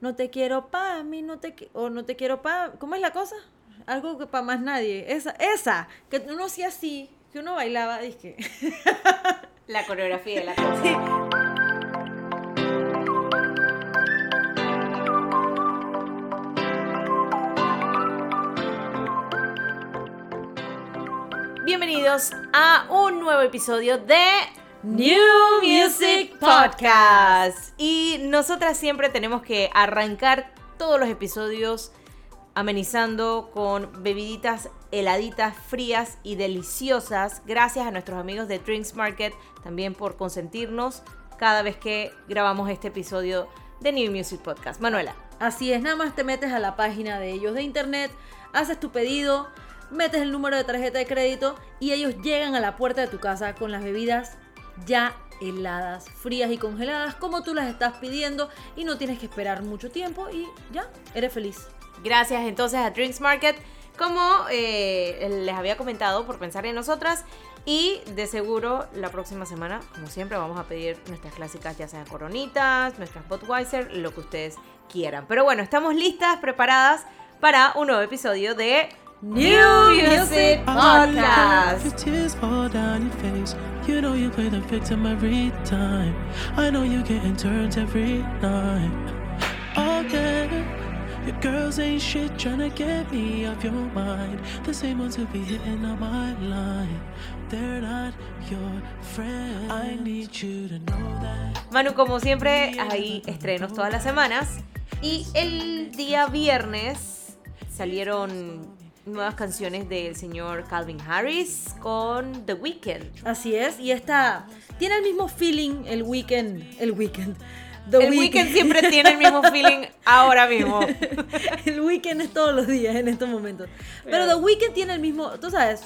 no te quiero pa' mí, no te o no te quiero pa', ¿cómo es la cosa? Algo que para más nadie. Esa, esa, que uno hacía así, que uno bailaba, dije. La coreografía de la cosa. Bienvenidos a un nuevo episodio de New Music Podcast. Y nosotras siempre tenemos que arrancar todos los episodios amenizando con bebiditas heladitas, frías y deliciosas. Gracias a nuestros amigos de Drinks Market también por consentirnos cada vez que grabamos este episodio de New Music Podcast. Manuela. Así es, nada más te metes a la página de ellos de internet, haces tu pedido, metes el número de tarjeta de crédito y ellos llegan a la puerta de tu casa con las bebidas ya heladas, frías y congeladas como tú las estás pidiendo y no tienes que esperar mucho tiempo y ya, eres feliz. Gracias entonces a Drinks Market, como eh, les había comentado, por pensar en nosotras. Y de seguro la próxima semana, como siempre, vamos a pedir nuestras clásicas, ya sean coronitas, nuestras Budweiser, lo que ustedes quieran. Pero bueno, estamos listas, preparadas para un nuevo episodio de New Music Podcast. Tears fall down your face, you know you play the victim every time. I know you getting turns every night. Yeah, your girls ain't shit trying to get me off your mind. The same ones who be hitting on my line. They're not your friend. I need you to know that. Manu, como siempre, hay estrenos todas las semanas. Y el día viernes salieron nuevas canciones del señor Calvin Harris con The Weeknd. Así es, y esta tiene el mismo feeling el weekend, el weekend. The el weekend siempre tiene el mismo feeling ahora mismo. el weekend es todos los días en estos momentos. Pero The Weeknd tiene el mismo, tú sabes,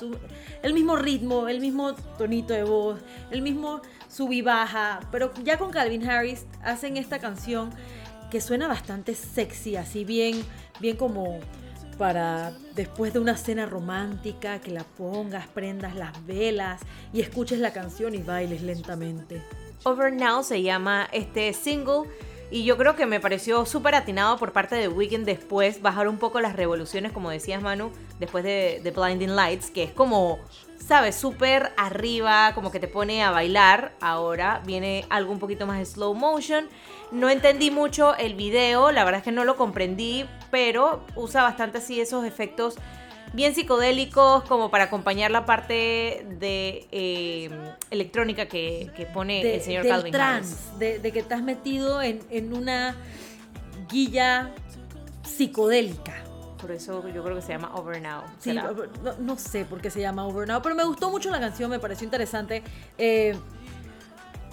el mismo ritmo, el mismo tonito de voz, el mismo sub y baja. Pero ya con Calvin Harris hacen esta canción que suena bastante sexy, así bien, bien como para después de una cena romántica, que la pongas, prendas las velas y escuches la canción y bailes lentamente. Over Now se llama este single. Y yo creo que me pareció súper atinado por parte de Weeknd después bajar un poco las revoluciones, como decías Manu, después de, de Blinding Lights, que es como, ¿sabes? Súper arriba, como que te pone a bailar. Ahora viene algo un poquito más de slow motion. No entendí mucho el video, la verdad es que no lo comprendí, pero usa bastante así esos efectos bien psicodélicos como para acompañar la parte de eh, electrónica que, que pone de- el señor del Calvin Harris. de, de que estás metido en, en una guilla psicodélica. Por eso yo creo que se llama Over Now. No, no sé por qué se llama Over Now, pero me gustó mucho la canción, me pareció interesante. Eh,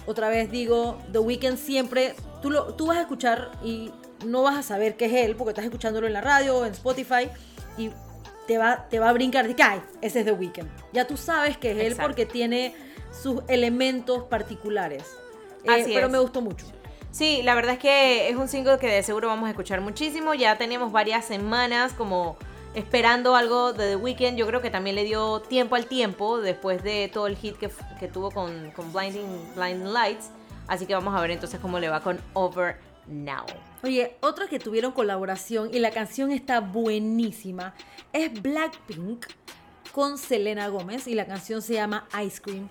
otra vez digo, The Weeknd siempre, tú, lo, tú vas a escuchar y no vas a saber qué es él, porque estás escuchándolo en la radio en Spotify y te va, te va a brincar de que, "Ay, ese es The Weeknd. Ya tú sabes que es él porque tiene sus elementos particulares. Eh, Así pero es. me gustó mucho. Sí, la verdad es que es un single que de seguro vamos a escuchar muchísimo. Ya teníamos varias semanas como esperando algo de The Weeknd. Yo creo que también le dio tiempo al tiempo después de todo el hit que, que tuvo con, con Blinding, Lights. Así que vamos a ver entonces cómo le va con Over Now. Oye, otra que tuvieron colaboración y la canción está buenísima es Blackpink con Selena Gómez y la canción se llama Ice Cream.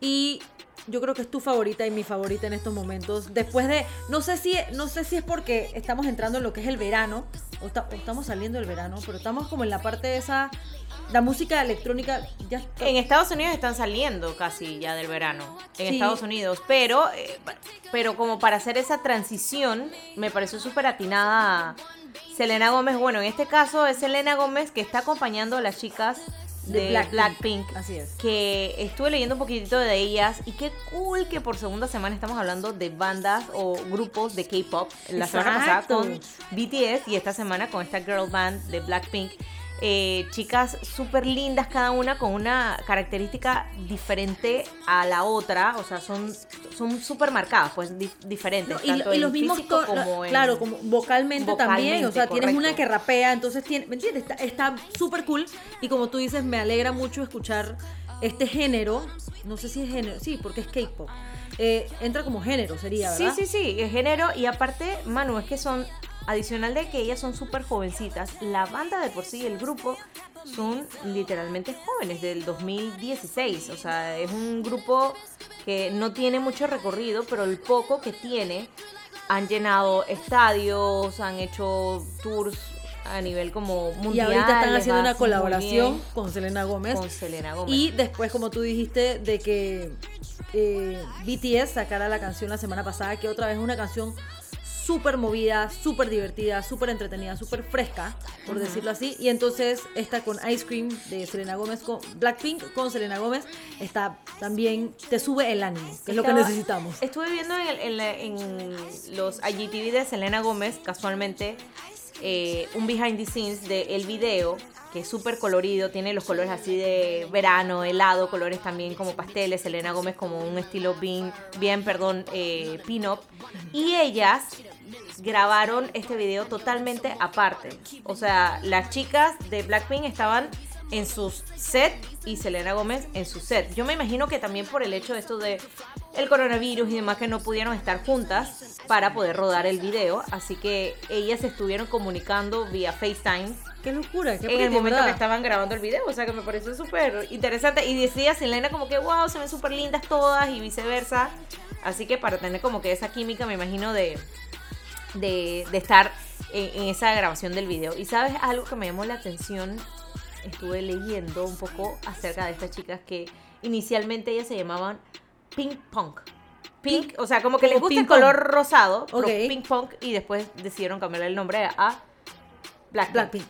Y yo creo que es tu favorita y mi favorita en estos momentos. Después de, no sé si, no sé si es porque estamos entrando en lo que es el verano o, ta- o estamos saliendo del verano, pero estamos como en la parte de esa, la música electrónica ya está- En Estados Unidos están saliendo casi ya del verano. En Sí. Estados Unidos. Pero, eh, pero como para hacer esa transición, me pareció súper atinada Selena Gómez. Bueno, en este caso es Selena Gómez que está acompañando a las chicas de, Blackpink. Blackpink. Así es. Que estuve leyendo un poquitito de ellas. Y qué cool que por segunda semana estamos hablando de bandas o grupos de K-pop. La semana pasada con BTS y esta semana con esta girl band de Blackpink. Eh, chicas súper lindas cada una con una característica diferente a la otra, o sea, son son súper marcadas, pues di- diferentes. No, y, tanto y en los mismos como en- claro como vocalmente, también o sea tienes una que rapea entonces tiene ¿me entiendes? está súper cool y como tú dices me alegra mucho escuchar este género no sé si es género sí porque es K-pop Eh, entra como género sería Sí, ¿verdad? sí, sí, el género y aparte, Manu, es que son adicional de que ellas son súper jovencitas, la banda de por sí, el grupo, son literalmente jóvenes del 2016. O sea, es un grupo que no tiene mucho recorrido, pero el poco que tiene han llenado estadios, han hecho tours a nivel como mundial. Y ahorita están haciendo una colaboración con Selena Gómez. con Selena Gómez. Y después, como tú dijiste, de que eh, BTS sacara la canción la semana pasada, que otra vez es una canción súper movida, súper divertida, súper entretenida, súper fresca, por decirlo así. Y entonces esta con Ice Cream de Selena Gómez, con Blackpink con Selena Gómez, está también, te sube el ánimo, que es lo que necesitamos. Estuve viendo en, el- en la- en los IGTV de Selena Gómez, casualmente, eh, un behind the scenes del video, que es súper colorido, tiene los colores así de verano, helado, colores también como pasteles, Selena Gómez como un estilo bien, bien perdón, eh, pin-up. Y ellas grabaron este video totalmente aparte. O sea, las chicas de Blackpink estaban en sus set y Selena Gómez en su set. Yo me imagino que también por el hecho de esto de el coronavirus y demás que no pudieron estar juntas para poder rodar el video, así que ellas estuvieron comunicando vía FaceTime Qué locura, qué en el momento ¿verdad? que estaban grabando el video, o sea que me pareció súper interesante y decía Selena como que wow, se ven súper lindas todas y viceversa, así que para tener como que esa química me imagino de de, de estar en, en esa grabación del video. Y sabes algo que me llamó la atención, estuve leyendo un poco acerca de estas chicas que inicialmente ellas se llamaban Pink Punk. Pink, o sea, como que como les gusta el color rosado, pero Ok. Pink Punk, y después decidieron cambiarle el nombre a Blackpink. Blackpink.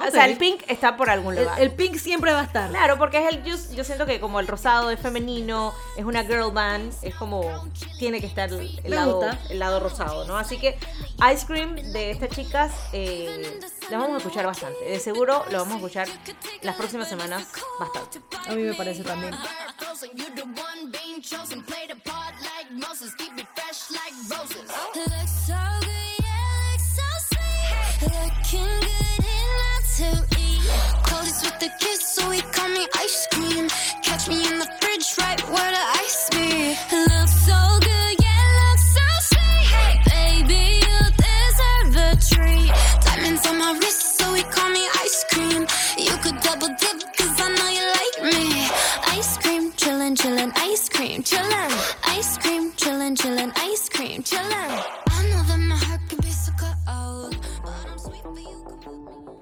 O sea, el pink está por algún lugar. el pink siempre va a estar. Claro, porque es el yo, yo siento que como el rosado es femenino, es una girl band, es como tiene que estar el lado, gusta. el lado rosado, ¿no? Así que Ice Cream de estas chicas eh, la vamos a escuchar bastante. De seguro lo vamos a escuchar las próximas semanas bastante. A mí me parece también. The kiss, so he call me ice cream. Catch me in the fridge, right where the ice be. Looks so good, yeah, looks so sweet. Hey, Baby, you deserve a treat. Diamonds on my wrist, so he call me ice cream. You could double dip, cause I know you like me. Ice cream, chillin', chillin', ice cream, chillin'. Ice cream, chillin', chillin', ice cream, chillin'.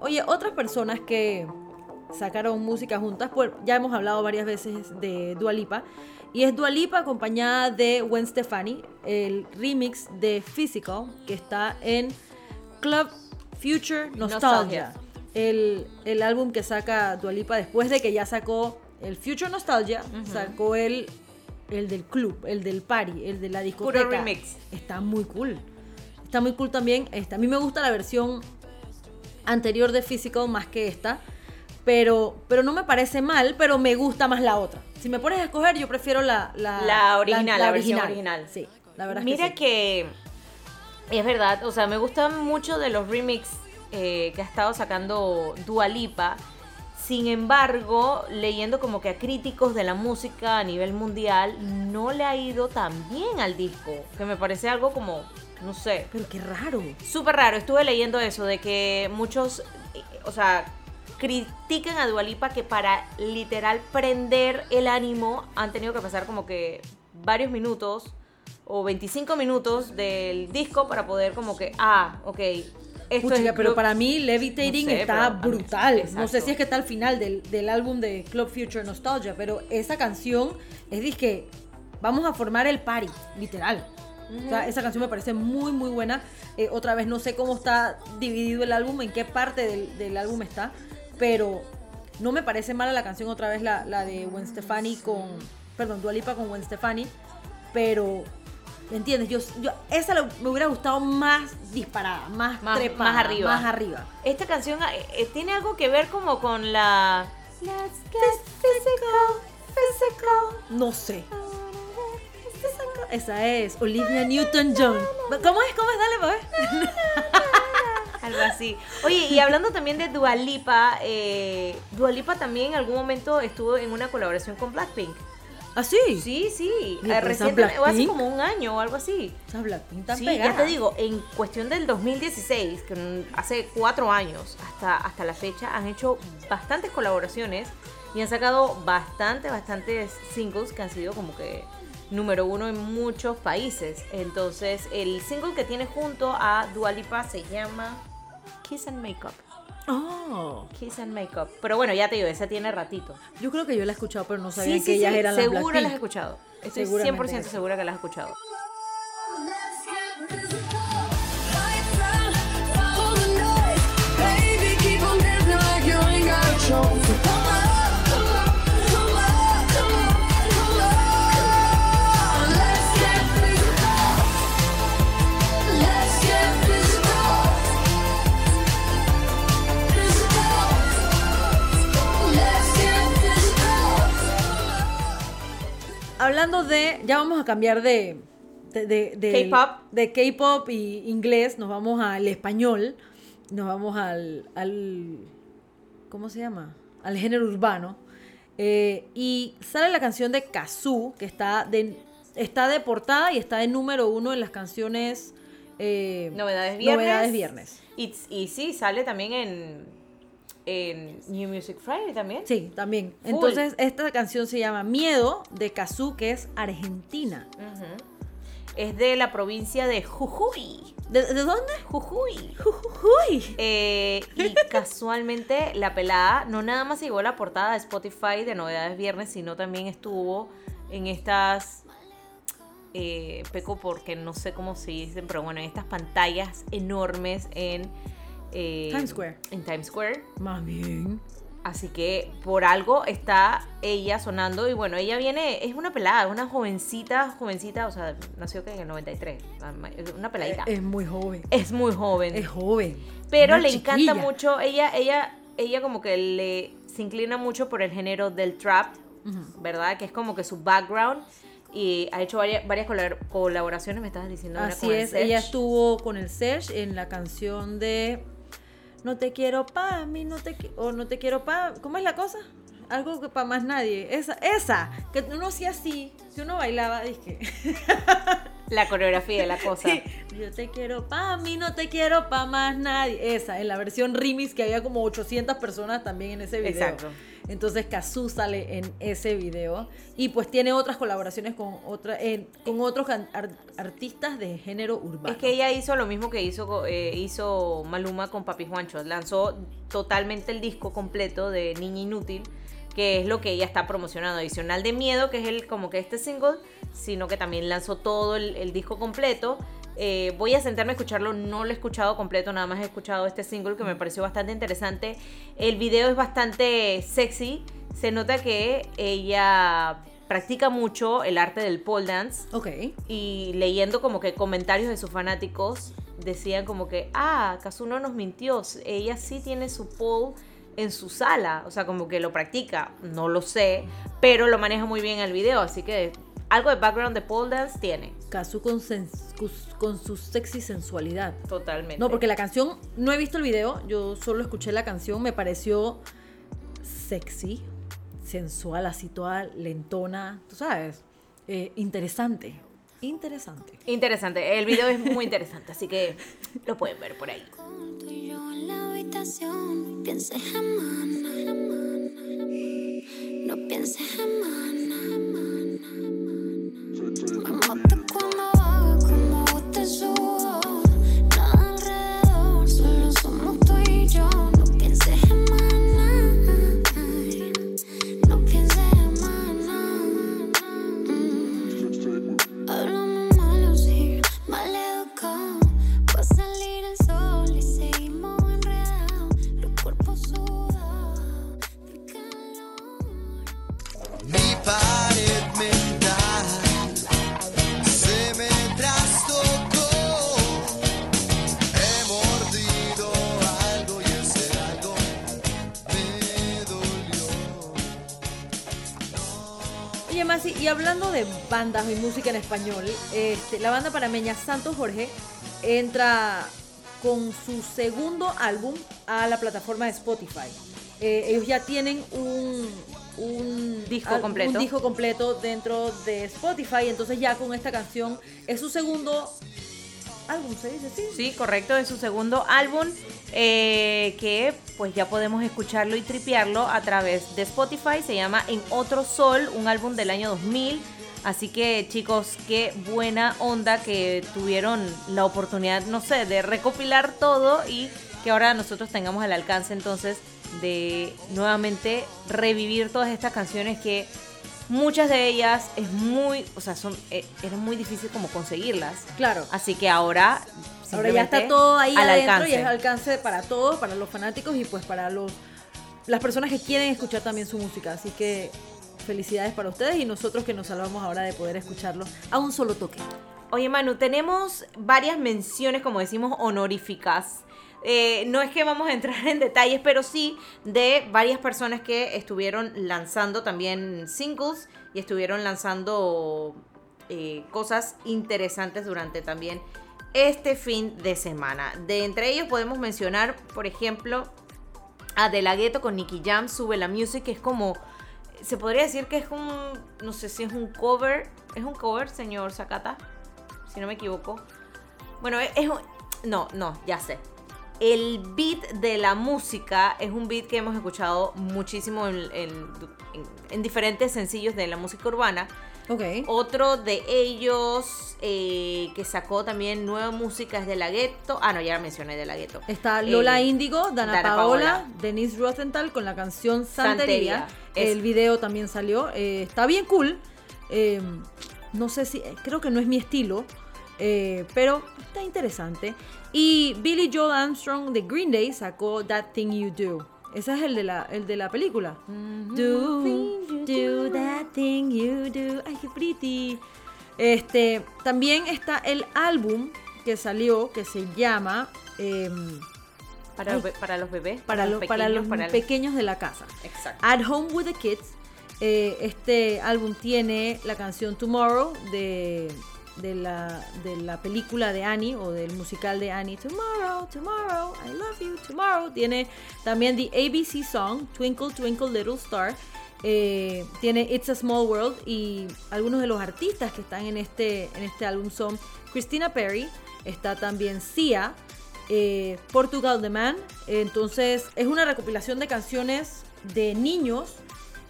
Oye, otras personas que sacaron música juntas, pues ya hemos hablado varias veces de Dua Lipa, y es Dua Lipa acompañada de Gwen Stefani, el remix de Physical, que está en Club Future Nostalgia, Nostalgia. El, el álbum que saca Dua Lipa después de que ya sacó el Future Nostalgia, sacó el, el del club, el del party, el de la discoteca. remix. Está muy cool. Está muy cool también. Este, a mí me gusta la versión anterior de Physical más que esta. Pero, pero no me parece mal, pero me gusta más la otra. Si me pones a escoger, yo prefiero la, la, La original, la versión original. Sí, la verdad Mira es que, que es verdad, o sea, me gustan mucho de los remix eh, que ha estado sacando Dua Lipa. Sin embargo, leyendo como que a críticos de la música a nivel mundial, no le ha ido tan bien al disco. Que me parece algo como, no sé. Pero qué raro. súper raro. Estuve leyendo eso, de que muchos, eh, o sea, critican a Dualipa que para literal prender el ánimo han tenido que pasar como que varios minutos o 25 minutos del disco para poder como que, ah, ok, esto Puchica, es pero lo- para mí Levitating No sé, está pero brutal. No sé si es que está al final del, del álbum de Club Future Nostalgia, pero esa canción es disque vamos a formar el party, literal. O sea, esa canción me parece muy, muy buena. Eh, otra vez, no sé cómo está dividido el álbum, en qué parte del, del álbum está, pero no me parece mala la canción otra vez, la, la de Gwen Stefani con, perdón, Dualipa con Gwen Stefani, pero, ¿me entiendes? Yo, yo esa lo- me hubiera gustado más disparada, más, Más- trepada, más arriba. Más arriba. Esta canción eh, eh, tiene algo que ver como con la... Let's get physical, physical. No sé. Esa es Olivia Newton-John. ¿Cómo es? ¿Cómo es? Dale, pues. Algo así. Oye, y hablando también de Dualipa, eh, Dualipa también en algún momento estuvo en una colaboración con Blackpink. ¿Ah, sí? Sí, sí. Eh, recientemente, o hace como un año o algo así. Esa Blackpink tan Sí, pegada. ya te digo, en cuestión del 2016, que mm, hace cuatro años hasta, hasta la fecha, han hecho bastantes colaboraciones y han sacado bastantes, bastantes singles que han sido como que número uno en muchos países. Entonces, el single que tiene junto a Dua Lipa se llama Kiss and Makeup. Oh, Kiss and Makeup. Pero bueno, ya te digo, esa tiene ratito. yo creo que yo la he escuchado, pero no sabía Sí, que sí, ellas sí, eran las seguro las has escuchado. Estoy Seguramente 100% eso. segura que las has escuchado. Hablando de, ya vamos a cambiar de de, de, del- K-pop. de K-pop y inglés, nos vamos al español, nos vamos al, al ¿cómo se llama? Al género urbano. Eh, y sale la canción de Kazoo, que está de, está de portada y está de número uno en las canciones eh, Novedades Viernes. Novedades Viernes. Y, y sí, sale también en, en New Music Friday también. Sí, también. Full. Entonces, esta canción se llama Miedo de Kazoo, que es argentina. Es de la provincia de Jujuy. ¿De, de dónde? Jujuy. Uy. Eh, y casualmente la pelada no nada más llegó a la portada de Spotify de Novedades Viernes, sino también estuvo en estas, eh, peco porque no sé cómo se dicen, pero bueno, en estas pantallas enormes en eh, Times Square. En Times Square. Más bien. Así que por algo está ella sonando y bueno, ella viene, es una pelada, una jovencita, jovencita, o sea, nació que en el 93, es una peladita. Es muy joven. es muy joven. Es joven. Pero le encanta mucho, ella, ella, ella como que le se inclina mucho por el género del trap, ¿verdad? Que es como que su background. Y ha hecho varias, varias colab- colaboraciones, me estabas diciendo. una Así con el es, ella estuvo con el Serge en la canción de No te quiero pa' mí, no te o no te quiero pa' ¿Cómo es la cosa? Algo que para más nadie. Esa, esa, que uno hacía así, si uno bailaba, dije. La coreografía de la cosa. Sí, yo te quiero pa' mí, no te quiero pa' más nadie. Esa, en la versión remix que había como 800 personas también en ese video. Exacto. Entonces Kazoo sale en ese video y pues tiene otras colaboraciones con con otros artistas de género urbano. Es que ella hizo lo mismo que hizo, eh, hizo Maluma con Papi Juancho. Lanzó totalmente el disco completo de Niña Inútil, que es lo que ella está promocionando. Adicional de Miedo, que es como que este single, sino que también lanzó todo el disco completo. Eh, voy a sentarme a escucharlo, no lo he escuchado completo, nada más he escuchado este single que me pareció bastante interesante. El video es bastante sexy, se nota que ella practica mucho el arte del pole dance Ok. y leyendo como que comentarios de sus fanáticos decían como que, ah, Kazu no nos mintió, ella sí tiene su pole en su sala, o sea, como que lo practica, no lo sé, pero lo maneja muy bien el video, así que algo de background de pole dance tiene, Kazoo con, su sexy sensualidad. totalmente. No, porque la canción, no he visto el video, yo solo escuché la canción, me pareció sexy, sensual, así toda lentona, tú sabes, eh, interesante, interesante. Interesante, el video es muy interesante, así que lo pueden ver por ahí. Tú y yo en la habitación, pienses jamás, no pienses jamás. Bandas y música en español, este, la banda panameña Santos Jorge entra con su segundo álbum a la plataforma de Spotify. Eh, ellos ya tienen un, un Disco al- completo. un disco completo dentro de Spotify. Entonces ya con esta canción es su segundo álbum, ¿se dice? Sí. Sí, correcto, es su segundo álbum eh, que pues ya podemos escucharlo y tripearlo a través de Spotify. Se llama En Otro Sol, un álbum del año 2000. Así que chicos, qué buena onda que tuvieron la oportunidad, no sé, de recopilar todo y que ahora nosotros tengamos al alcance entonces de nuevamente revivir todas estas canciones que muchas de ellas es muy, o sea, son eh, era muy difícil como conseguirlas. Claro. Así que ahora. Ahora ya está todo ahí al adentro alcance. y es al alcance para todos, para los fanáticos y pues para los las personas que quieren escuchar también su música. Así que felicidades para ustedes y nosotros que nos salvamos ahora de poder escucharlo a un solo toque. Oye, Manu, tenemos varias menciones, como decimos, honoríficas. Eh, no es que vamos a entrar en detalles, pero sí de varias personas que estuvieron lanzando también singles y estuvieron lanzando eh, cosas interesantes durante también este fin de semana. De entre ellos podemos mencionar, por ejemplo, a De La Ghetto con Nicky Jam, Sube la Music, que es como, se podría decir que es un, no sé si es un cover, es un cover, señor Sakata, si no me equivoco. Bueno, es, es un, no, no, ya sé. El beat de la música es un beat que hemos escuchado muchísimo en- en diferentes sencillos de la música urbana. Ok. Otro de ellos eh, que sacó también nueva música es de la Ghetto. Ah, no, ya mencioné de la Ghetto. Está Lola Eh, Índigo, Dana, Dana Paola, Paola. Denise Rosenthal con la canción Santería. Santería. Es- El video también salió. eh, está bien cool. Eh, no sé si, eh, creo que no es mi estilo, pero está interesante. Y Billy Joel Armstrong de Green Day sacó That Thing You Do. Ese es el de la, el de la película. Do, do that thing you do. Ay, qué pretty. Este, también está el álbum que salió que se llama em, Para, los be- para los bebés. para, los lo- para los para el- pequeños de la casa. Exacto. At Home with the Kids. eh, este álbum tiene la canción Tomorrow de, de, la, de la película de Annie o del musical de Annie. Tomorrow, tomorrow, I love you, tomorrow. Tiene también The ABC Song, Twinkle, Twinkle, Little Star. eh, tiene It's a Small World y algunos de los artistas que están en este, en este álbum son Christina Perry, está también Sia, eh, Portugal The Man. entonces es una recopilación de canciones de niños,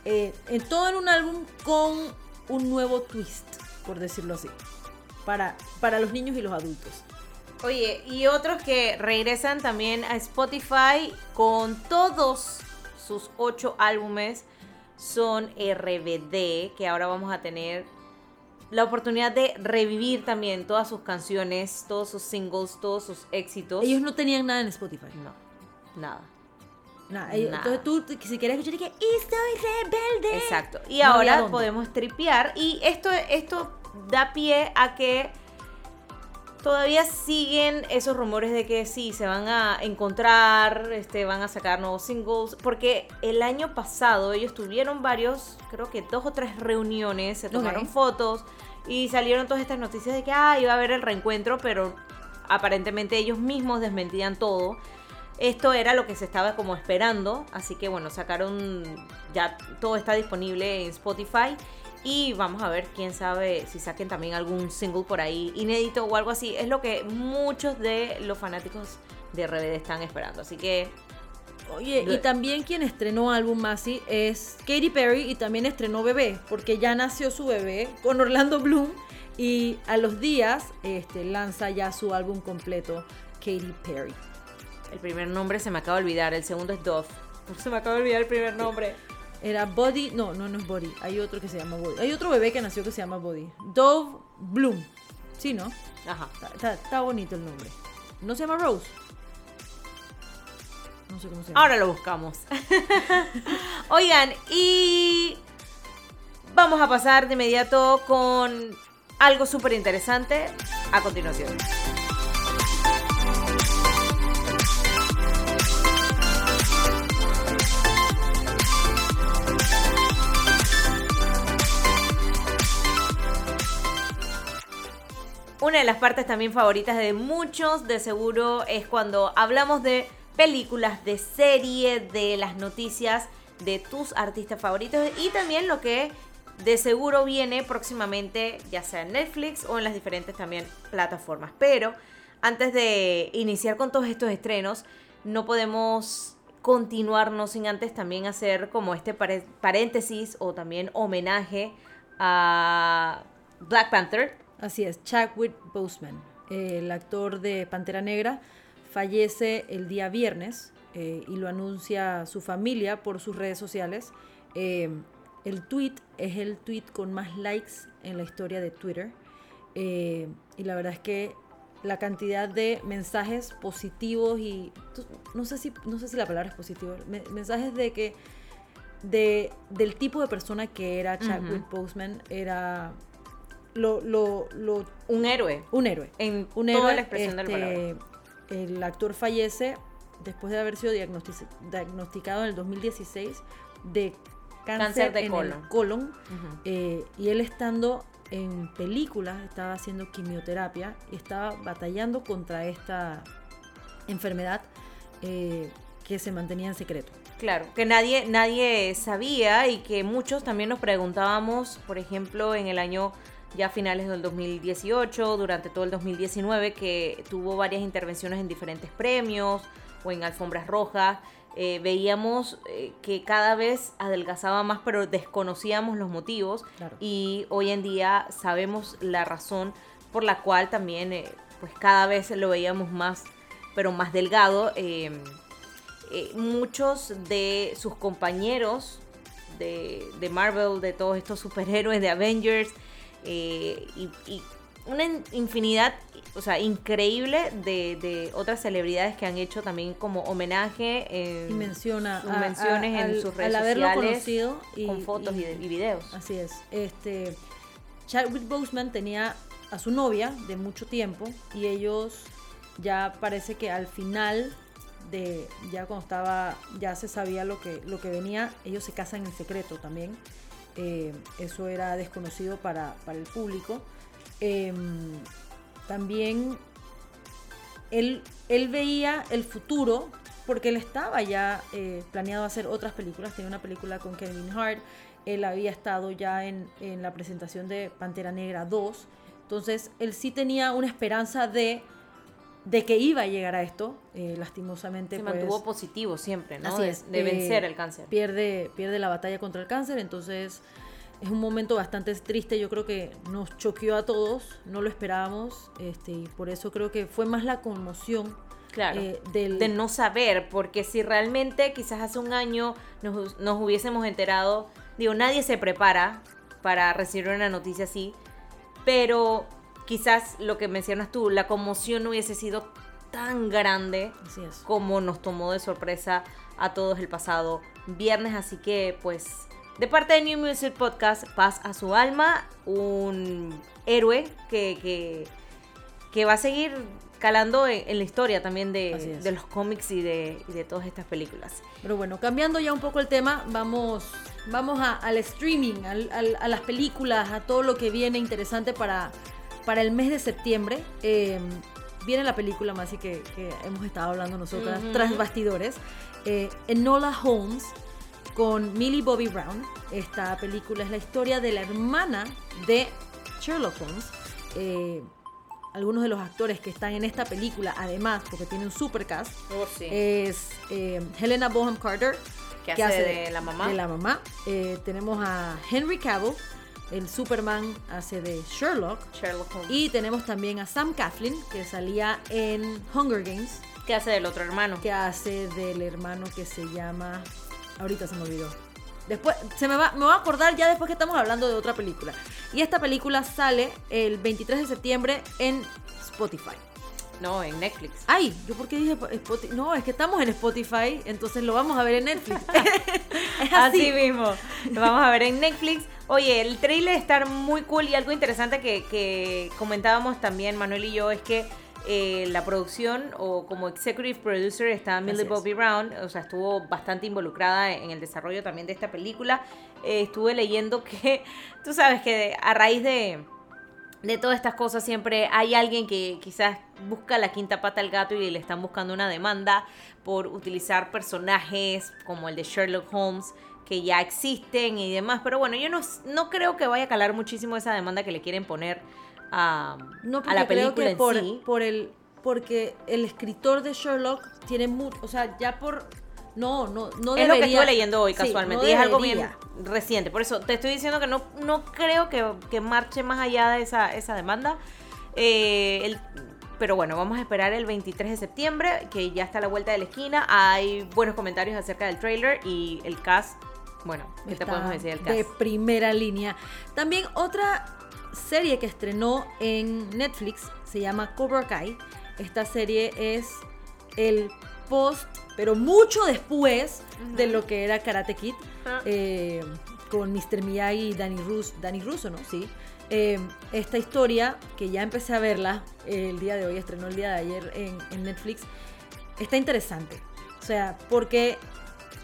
eh, en todo en un álbum con un nuevo twist, por decirlo así, para, para los niños y los adultos. Oye, y otros que regresan también a Spotify con todos sus ocho álbumes son RBD, que ahora vamos a tener la oportunidad de revivir también todas sus canciones, todos sus singles, todos sus éxitos. Ellos no tenían nada en Spotify. No, nada. Ellos- Nada. Entonces tú, si quieres escuchar, que y soy rebelde. Exacto. Y No ahora podemos tripear. Y esto, esto da pie a que todavía siguen esos rumores de que sí, se van a encontrar, este, van a sacar nuevos singles. Porque el año pasado ellos tuvieron varios, creo que dos o tres reuniones, se tomaron fotos y salieron todas estas noticias de que ah, iba a haber el reencuentro, pero aparentemente ellos mismos desmentían todo. Esto era lo que se estaba como esperando, así que bueno, sacaron, ya todo está disponible en Spotify y vamos a ver, quién sabe si saquen también algún single por ahí inédito o algo así. Es lo que muchos de los fanáticos de RBD están esperando, así que Oye, y también quien estrenó álbum Masi es Katy Perry y también estrenó bebé, porque ya nació su bebé con Orlando Bloom y a los días este, lanza ya su álbum completo, Katy Perry. El primer nombre se me acaba de olvidar, el segundo es Dove. Se me acaba de olvidar el primer nombre. Era Body, no, no, no es Body, hay otro que se llama Body. Hay otro bebé que nació que se llama Body. Dove Bloom. Sí, ¿no? Ajá. Está, está- está bonito el nombre. ¿No se llama Rose? No sé cómo se llama. Ahora lo buscamos. Oigan, y vamos a pasar de inmediato con algo súper interesante a continuación. Una de las partes también favoritas de muchos, de seguro, es cuando hablamos de películas, de serie, de las noticias de tus artistas favoritos y también lo que de seguro viene próximamente, ya sea en Netflix o en las diferentes también plataformas. Pero antes de iniciar con todos estos estrenos, no podemos continuarnos sin antes también hacer como este paréntesis o también homenaje a Black Panther. Así es, Chadwick Boseman, el actor de Pantera Negra, fallece el día viernes eh, y lo anuncia su familia por sus redes sociales. Eh, el tweet es el tweet con más likes en la historia de Twitter. Eh, y la verdad es que la cantidad de mensajes positivos y no sé si no sé si la palabra es positivo, me- mensajes de que de, del tipo de persona que era Chadwick Boseman era lo, lo, lo- Un héroe. un héroe. En Un toda héroe, la expresión de la este, palabra. El actor fallece después de haber sido diagnostic- diagnosticado en el 2016 de cáncer, Cáncer de en colon. el colon. Ujú. eh, y él estando en películas, estaba haciendo quimioterapia y estaba batallando contra esta enfermedad eh, que se mantenía en secreto. Claro, que nadie, nadie sabía y que muchos también nos preguntábamos, por ejemplo, en el año ya finales del 2018, durante todo el 2019, que tuvo varias intervenciones en diferentes premios o en alfombras rojas. eh, veíamos eh, que cada vez adelgazaba más, pero desconocíamos los motivos Claro. y hoy en día sabemos la razón por la cual también eh, pues cada vez lo veíamos más, pero más delgado. muchos de sus compañeros de, de Marvel, de todos estos superhéroes, de Avengers, eh, y, y una in- infinidad, o sea, increíble de, de otras celebridades que han hecho también como homenaje en Y menciona sus a- a- menciones en al- sus redes al haberlo sociales conocido y- con fotos y, y videos. Así es. Este, Chadwick Boseman tenía a su novia de mucho tiempo y ellos ya parece que al final de ya cuando estaba ya se sabía lo que lo que venía ellos se casan en secreto también Eh, eso era desconocido para, para el público Em, también él, él veía el futuro porque él estaba ya eh, planeado hacer otras películas. Tenía una película con Kevin Hart. Él había estado ya en, en la presentación de Pantera Negra 2. Entonces, él sí tenía una esperanza de, de que iba a llegar a esto. Eh, lastimosamente, Se pues, mantuvo positivo siempre, ¿no? Así es, de eh, vencer el cáncer. Pierde, pierde la batalla contra el cáncer, entonces es un momento bastante triste. Yo creo que nos choqueó a todos, no lo esperábamos, este, y por eso creo que fue más la conmoción Claro. eh, del, de no saber, porque si realmente quizás hace un año nos, nos hubiésemos enterado, digo, nadie se prepara para recibir una noticia así, pero quizás lo que mencionas tú, la conmoción no hubiese sido tan grande como nos tomó de sorpresa a todos el pasado viernes, así que pues de parte de New Music Podcast, paz a su alma, un héroe que, que, que va a seguir calando en, en la historia también de, los cómics y de, y de todas estas películas. Pero bueno, cambiando ya un poco el tema, vamos, vamos a- al streaming, al- al- a las películas, a todo lo que viene interesante para, para el mes de septiembre. Eh, viene la película más y que, que hemos estado hablando nosotras Ujú. tras bastidores. Eh, Enola Holmes con Millie Bobby Brown. Esta película es la historia de la hermana de Sherlock Holmes. Eh, algunos de los actores que están en esta película, además, porque tiene un supercast, es eh, Helena Bonham Carter, Que hace de la mamá. de la mamá. Eh, tenemos a Henry Cavill, el Superman hace de Sherlock. Sherlock Holmes. Y tenemos también a Sam Coughlin, que salía en Hunger Games, ¿Qué hace del otro hermano? que hace del hermano que se llama... Ahorita se me olvidó. Después, se me va, me voy a acordar ya después que estamos hablando de otra película. Y esta película sale el 23 de septiembre en Spotify. No, en Netflix. Ay, ¿yo por qué dije Spotify? No, es que estamos en Spotify, entonces lo vamos a ver en Netflix. es así. Así mismo. Lo vamos a ver en Netflix. Oye, el trailer está muy cool y algo interesante que, que comentábamos también Manuel y yo es que eh, la producción o como executive producer está Millie. Bobby Brown, o sea, estuvo bastante involucrada en el desarrollo también de esta película. Eh, estuve leyendo que, tú sabes que a raíz de, de todas estas cosas siempre hay alguien que quizás busca la quinta pata al gato y le están buscando una demanda por utilizar personajes como el de Sherlock Holmes que ya existen y demás. Pero bueno, yo no, no creo que vaya a calar muchísimo esa demanda que le quieren poner a, No, a porque la creo película que en por, sí. por el porque el escritor de Sherlock tiene mucho, o sea, ya por no, no, no es lo que estuve leyendo hoy sí, casualmente no y es algo bien reciente. Por eso te estoy diciendo que no, no creo que, que marche más allá de esa, esa demanda. Eh, el- pero bueno, vamos a esperar el 23 de septiembre, que ya está a la vuelta de la esquina. Hay buenos comentarios acerca del trailer y el cast. Bueno, ¿qué te podemos decir del cast? De primera línea. También otra serie que estrenó en Netflix se llama Cobra Kai. Esta serie es el post, pero mucho después de lo que era Karate Kid, Ah. eh, con Mr. Miyagi y Danny Russo, Danny Russo, ¿no? Sí. Eh, esta historia, que ya empecé a verla el día de hoy, estrenó el día de ayer en, en Netflix, está interesante. O sea, porque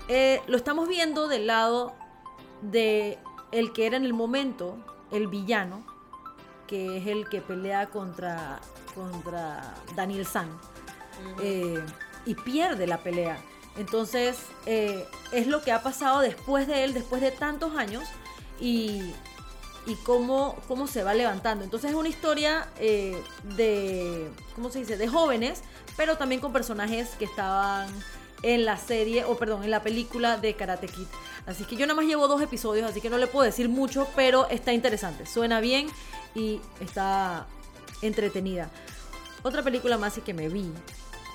eh, lo estamos viendo del lado de el que era en el momento el villano, que es el que pelea contra, contra Daniel San, eh, y pierde la pelea. Entonces, eh, es lo que ha pasado después de él, después de tantos años, y, y cómo, cómo se va levantando. Entonces, es una historia eh, de, ¿cómo se dice?, de jóvenes, pero también con personajes que estaban en la serie, o perdón, en la película de Karate Kid. Así que yo nada más llevo dos episodios, así que no le puedo decir mucho, pero está interesante, suena bien y está entretenida. Otra película más y que me vi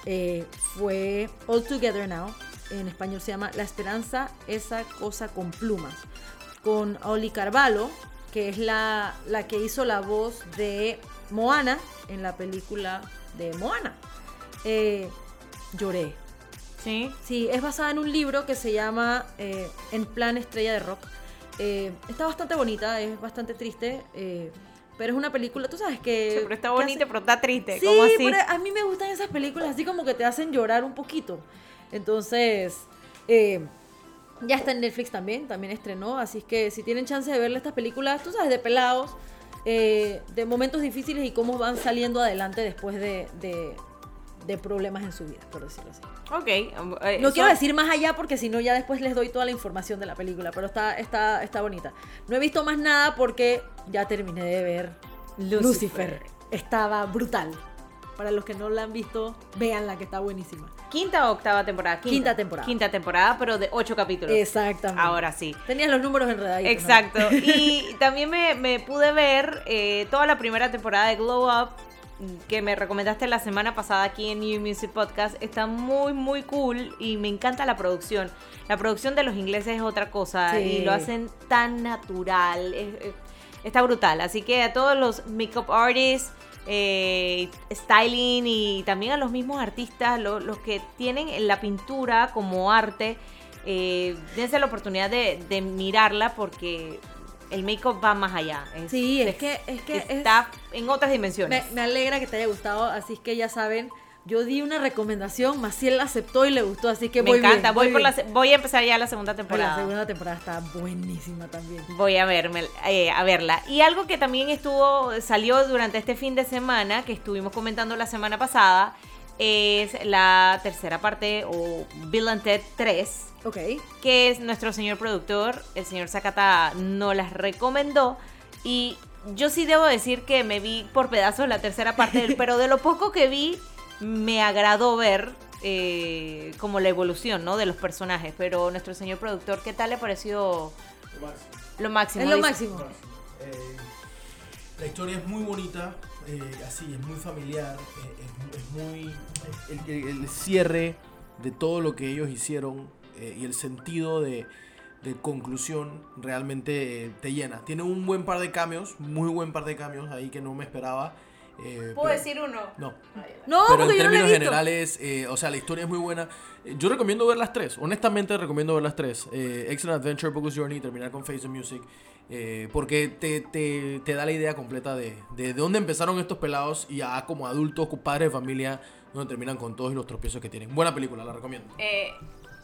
eh, fue All Together Now. En español se llama La Esperanza, esa cosa con plumas. Con Oli Carvalho, que es la, la que hizo la voz de Moana en la película de Moana. Eh, lloré. Sí. Sí, es basada en un libro que se llama eh, En plan estrella de rock. Eh, está bastante bonita, es bastante triste, eh, pero es una película, tú sabes que... Sí, pero está bonita, hace- pero está triste. Sí, ¿Cómo así? pero a mí me gustan esas películas así como que te hacen llorar un poquito. Entonces, eh, ya está en Netflix también, también estrenó, así es que si tienen chance de verle estas películas, tú sabes, de pelados, eh, de momentos difíciles y cómo van saliendo adelante después de, de- de problemas en su vida, por decirlo así. Ok. eh, No son- quiero decir más allá porque si no ya después les doy toda la información de la película, pero está, está, está bonita. No he visto más nada porque ya terminé de ver Lucifer. Lucifer. Estaba brutal. Para los que no la han visto, véanla que está buenísima. Quinta o octava temporada. Quinta temporada. Quinta temporada, pero de ocho capítulos. Exactamente. Ahora sí. Tenías los números enredaditos. ¿no? Exacto. Y también me, me pude ver eh, toda la primera temporada de Glow Up que me recomendaste la semana pasada aquí en New Music Podcast. Está muy, muy cool y me encanta la producción. La producción de los ingleses es otra cosa Sí. y lo hacen tan natural. es- es- está brutal. Así que a todos los makeup artists, eh, styling y también a los mismos artistas, lo- los que tienen la pintura como arte, eh, dense la oportunidad de, de mirarla porque el make-up va más allá. Es- Sí, es que, es que es- está en otras dimensiones. me, me alegra que te haya gustado, así es que ya saben, yo di una recomendación, Maciel la aceptó y le gustó, así que Me voy bien, encanta. voy, por bien. la, voy a empezar ya la segunda temporada. La segunda temporada está buenísima también. Voy a verme, eh, a verla. Y algo que también estuvo, salió durante este fin de semana, que estuvimos comentando la semana pasada, es la tercera parte, o Bill and Ted 3, Ok. que es nuestro señor productor, el señor Sakata, nos las recomendó. Y yo sí debo decir que me vi por pedazos la tercera parte, pero de lo poco que vi, me agradó ver eh, como la evolución ¿no? de los personajes. Pero nuestro señor productor, ¿qué tal le pareció lo máximo? Es lo Dice- máximo. Eh, la historia es muy bonita, eh, así, es muy familiar, eh, es, es muy... El, el- el cierre de todo lo que ellos hicieron eh, y el sentido de, de conclusión realmente eh, te llena. Tiene un buen par de cambios, muy buen par de cambios ahí que no me esperaba. Eh, ¿Puedo pero- decir uno? No. No, Pero en porque yo no la he términos visto. generales, eh, o sea, la historia es muy buena. Eh, Yo recomiendo ver las tres. Honestamente, recomiendo ver las tres. Eh, Excellent Adventure, Focus Journey terminar con Face the Music. eh, porque te, te- te da la idea completa de, de, de dónde empezaron estos pelados y ya como adultos, padres de familia, donde terminan con todos los tropiezos que tienen. Buena película, la recomiendo. Eh,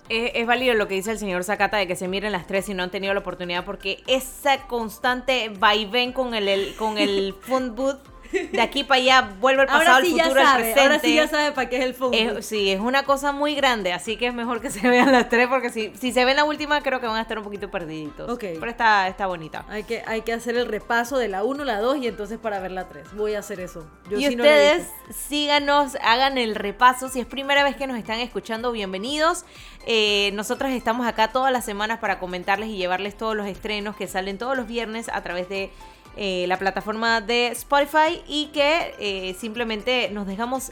es, es válido lo que dice el señor Sakata de que se miren las tres si no han tenido la oportunidad porque esa constante vaivén con el, el- con el phone booth de aquí para allá, vuelve el pasado, Ahora sí futuro, el sabe, presente. ahora sí ya sabe para qué es el booth. sí, es una cosa muy grande, así que es mejor que se vean las tres, porque si, si se ven la última, creo que van a estar un poquito perdiditos. Ok. Pero está, está bonita. Hay que, hay que hacer el repaso de la 1, la 2 y entonces para ver la 3. Voy a hacer eso. Yo y sí ustedes síganos, hagan el repaso. Si es primera vez que nos están escuchando, bienvenidos. Eh, nosotras estamos acá todas las semanas para comentarles y llevarles todos los estrenos que salen todos los viernes a través de eh, la plataforma de Spotify y que eh, simplemente nos dejamos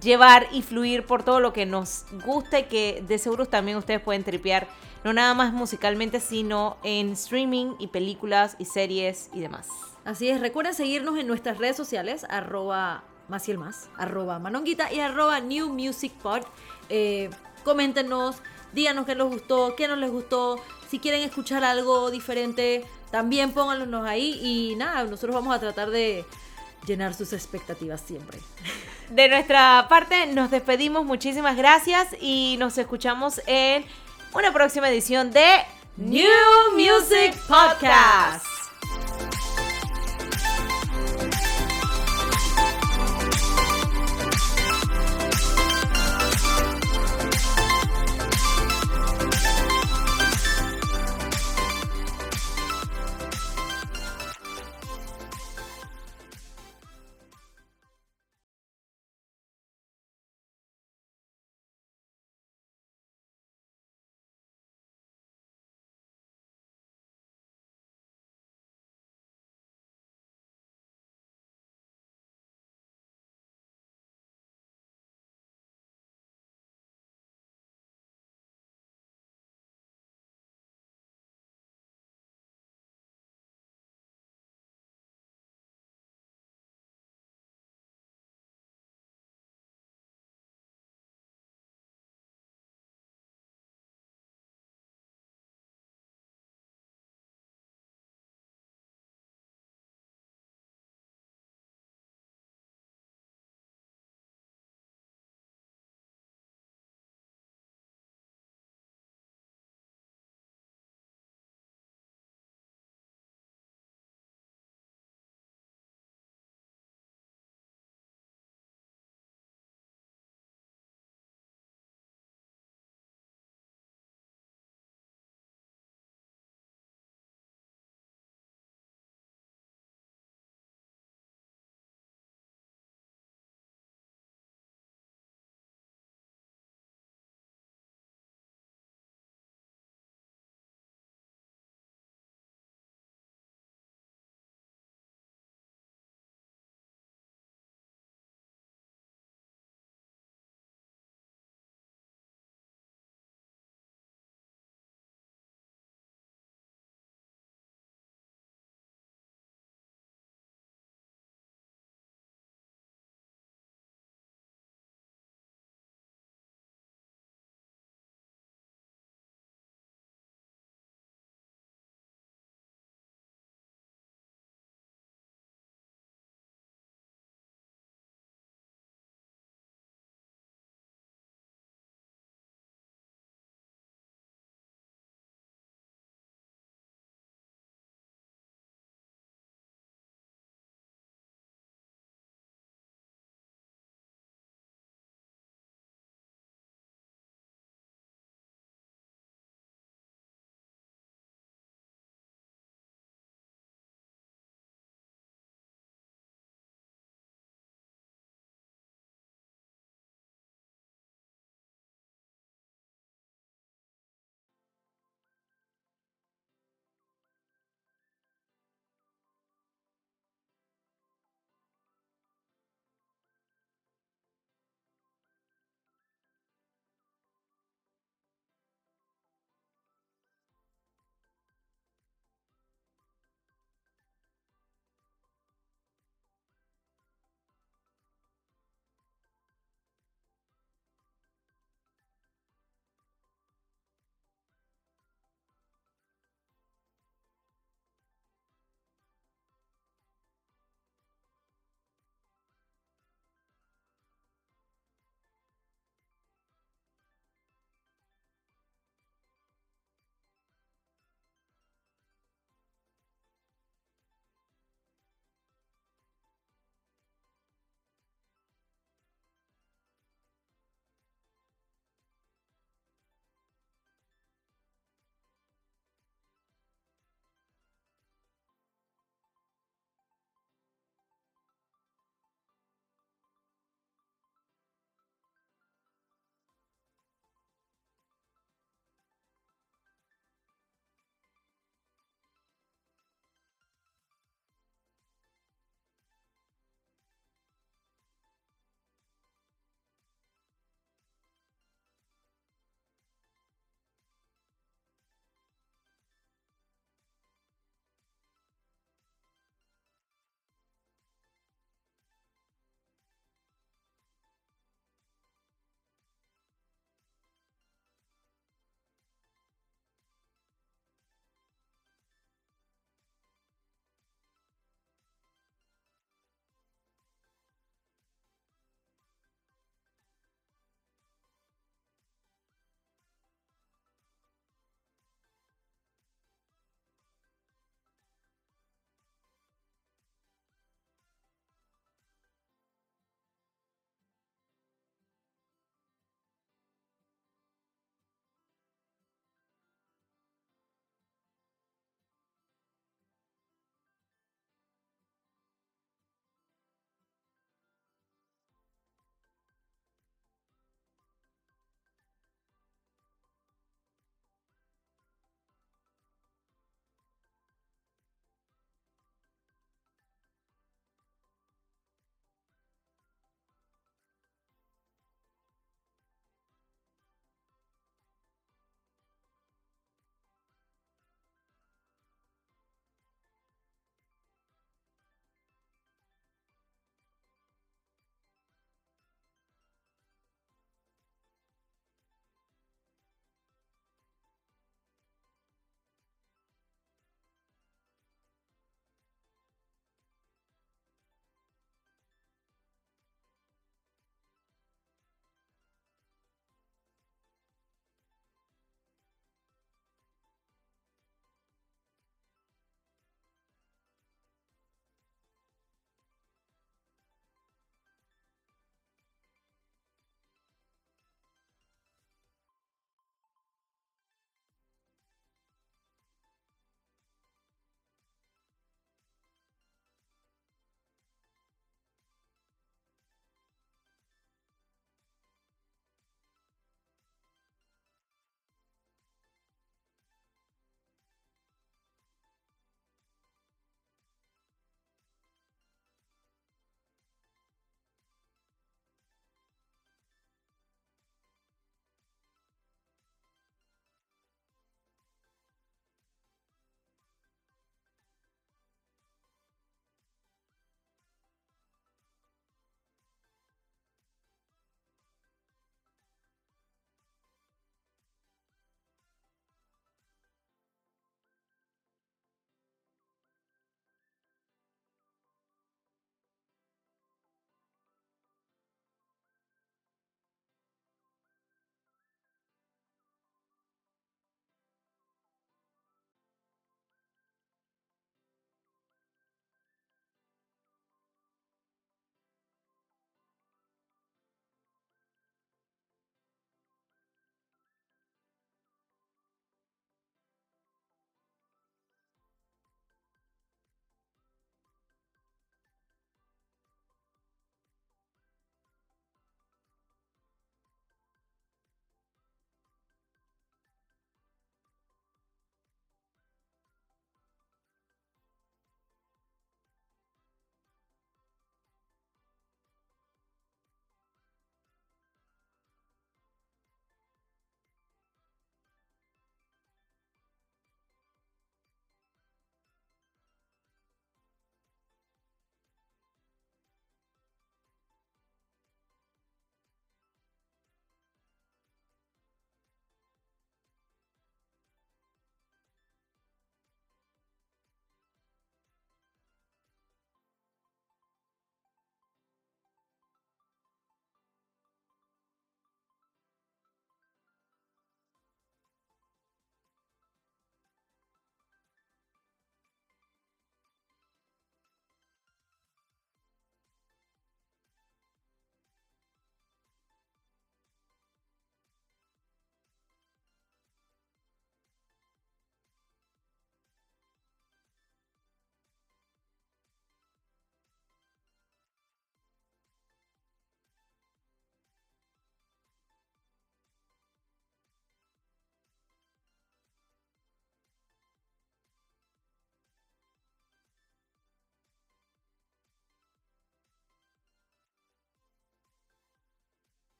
llevar y fluir por todo lo que nos gusta y que de seguro también ustedes pueden tripear, no nada más musicalmente, sino en streaming y películas y series y demás. Así es, recuerden seguirnos en nuestras redes sociales, arroba más y el más, arroba manonguita y arroba new music pod. Eh, coméntenos, díganos qué les gustó, qué no les gustó, si quieren escuchar algo diferente, también pónganlos ahí y nada, nosotros vamos a tratar de llenar sus expectativas siempre. De nuestra parte nos despedimos, muchísimas gracias y nos escuchamos en una próxima edición de New Music Podcast.